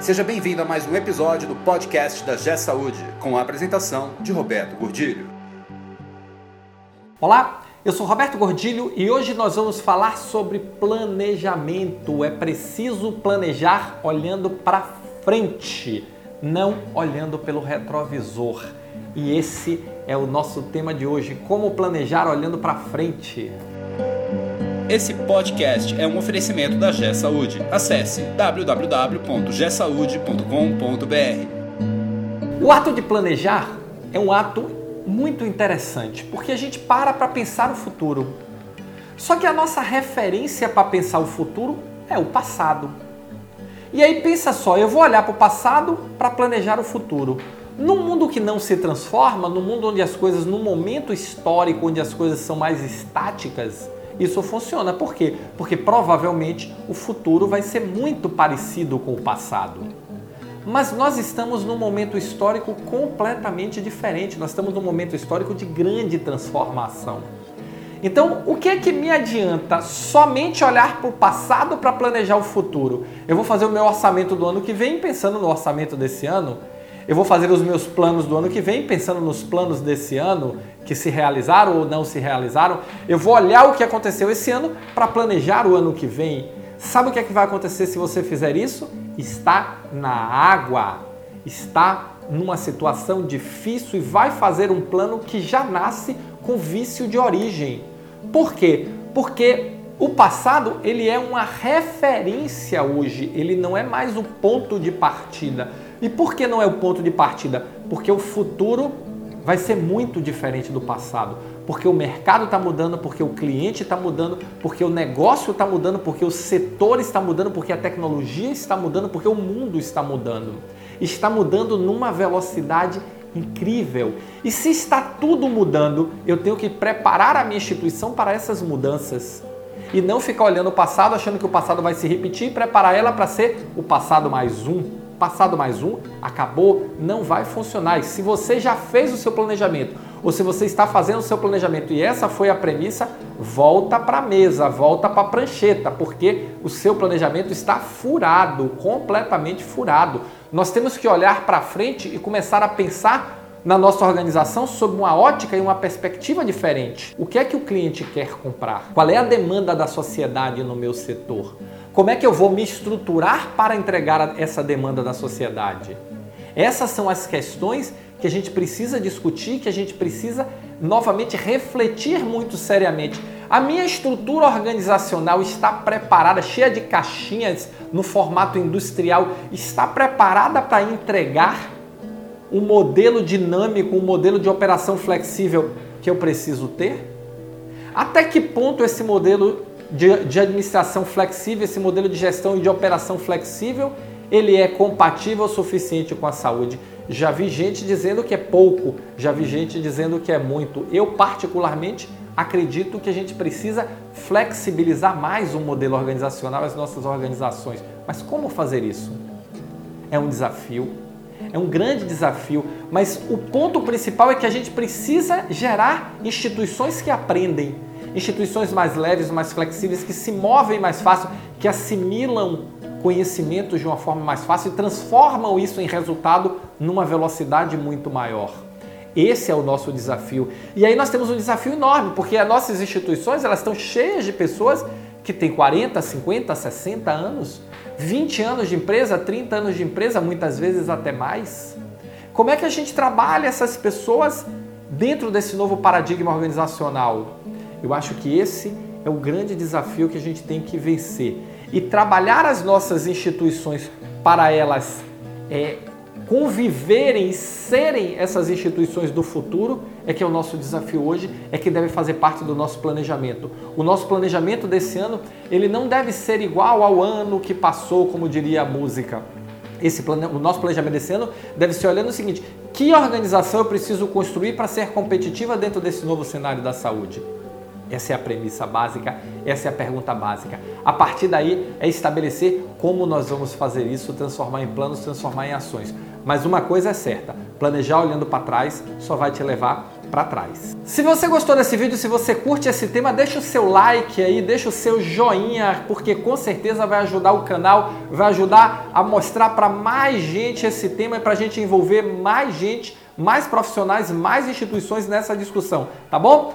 Seja bem-vindo a mais um episódio do podcast da G Saúde, com a apresentação de Roberto Gordilho. Olá, eu sou Roberto Gordilho e hoje nós vamos falar sobre planejamento. É preciso planejar olhando para frente, não olhando pelo retrovisor. E esse é o nosso tema de hoje: como planejar olhando para frente. Esse podcast é um oferecimento da G Saúde. Acesse www.gsaude.com.br. O ato de planejar é um ato muito interessante, porque a gente para para pensar o futuro. Só que a nossa referência para pensar o futuro é o passado. E aí pensa só, eu vou olhar para o passado para planejar o futuro. Num mundo que não se transforma, no mundo onde as coisas, no momento histórico onde as coisas são mais estáticas, isso funciona. Por quê? Porque provavelmente o futuro vai ser muito parecido com o passado. Mas nós estamos num momento histórico completamente diferente. Nós estamos num momento histórico de grande transformação. Então, o que é que me adianta somente olhar para o passado para planejar o futuro? Eu vou fazer o meu orçamento do ano que vem pensando no orçamento desse ano eu vou fazer os meus planos do ano que vem, pensando nos planos desse ano que se realizaram ou não se realizaram. Eu vou olhar o que aconteceu esse ano para planejar o ano que vem. Sabe o que é que vai acontecer se você fizer isso? Está na água, está numa situação difícil e vai fazer um plano que já nasce com vício de origem. Por quê? Porque o passado ele é uma referência hoje, ele não é mais o ponto de partida. E por que não é o ponto de partida? Porque o futuro vai ser muito diferente do passado. Porque o mercado está mudando, porque o cliente está mudando, porque o negócio está mudando, porque o setor está mudando, porque a tecnologia está mudando, porque o mundo está mudando. Está mudando numa velocidade incrível. E se está tudo mudando, eu tenho que preparar a minha instituição para essas mudanças. E não ficar olhando o passado achando que o passado vai se repetir e preparar ela para ser o passado mais um passado mais um, acabou, não vai funcionar. E se você já fez o seu planejamento, ou se você está fazendo o seu planejamento e essa foi a premissa, volta para a mesa, volta para a prancheta, porque o seu planejamento está furado, completamente furado. Nós temos que olhar para frente e começar a pensar na nossa organização sob uma ótica e uma perspectiva diferente. O que é que o cliente quer comprar? Qual é a demanda da sociedade no meu setor? Como é que eu vou me estruturar para entregar essa demanda da sociedade? Essas são as questões que a gente precisa discutir, que a gente precisa novamente refletir muito seriamente. A minha estrutura organizacional está preparada, cheia de caixinhas no formato industrial, está preparada para entregar um modelo dinâmico, um modelo de operação flexível que eu preciso ter? Até que ponto esse modelo de, de administração flexível, esse modelo de gestão e de operação flexível, ele é compatível o suficiente com a saúde. Já vi gente dizendo que é pouco, já vi gente dizendo que é muito. Eu, particularmente, acredito que a gente precisa flexibilizar mais o modelo organizacional, as nossas organizações. Mas como fazer isso? É um desafio, é um grande desafio, mas o ponto principal é que a gente precisa gerar instituições que aprendem, instituições mais leves, mais flexíveis, que se movem mais fácil, que assimilam conhecimentos de uma forma mais fácil e transformam isso em resultado numa velocidade muito maior. Esse é o nosso desafio. E aí nós temos um desafio enorme, porque as nossas instituições elas estão cheias de pessoas que têm 40, 50, 60 anos, 20 anos de empresa, 30 anos de empresa, muitas vezes até mais. Como é que a gente trabalha essas pessoas dentro desse novo paradigma organizacional? Eu acho que esse é o grande desafio que a gente tem que vencer. E trabalhar as nossas instituições para elas é, conviverem e serem essas instituições do futuro é que é o nosso desafio hoje, é que deve fazer parte do nosso planejamento. O nosso planejamento desse ano, ele não deve ser igual ao ano que passou, como diria a música. Esse plane... O nosso planejamento desse ano deve ser olhando o seguinte: que organização eu preciso construir para ser competitiva dentro desse novo cenário da saúde? Essa é a premissa básica, essa é a pergunta básica. A partir daí é estabelecer como nós vamos fazer isso, transformar em planos, transformar em ações. Mas uma coisa é certa: planejar olhando para trás só vai te levar para trás. Se você gostou desse vídeo, se você curte esse tema, deixa o seu like aí, deixa o seu joinha, porque com certeza vai ajudar o canal, vai ajudar a mostrar para mais gente esse tema e para a gente envolver mais gente, mais profissionais, mais instituições nessa discussão, tá bom?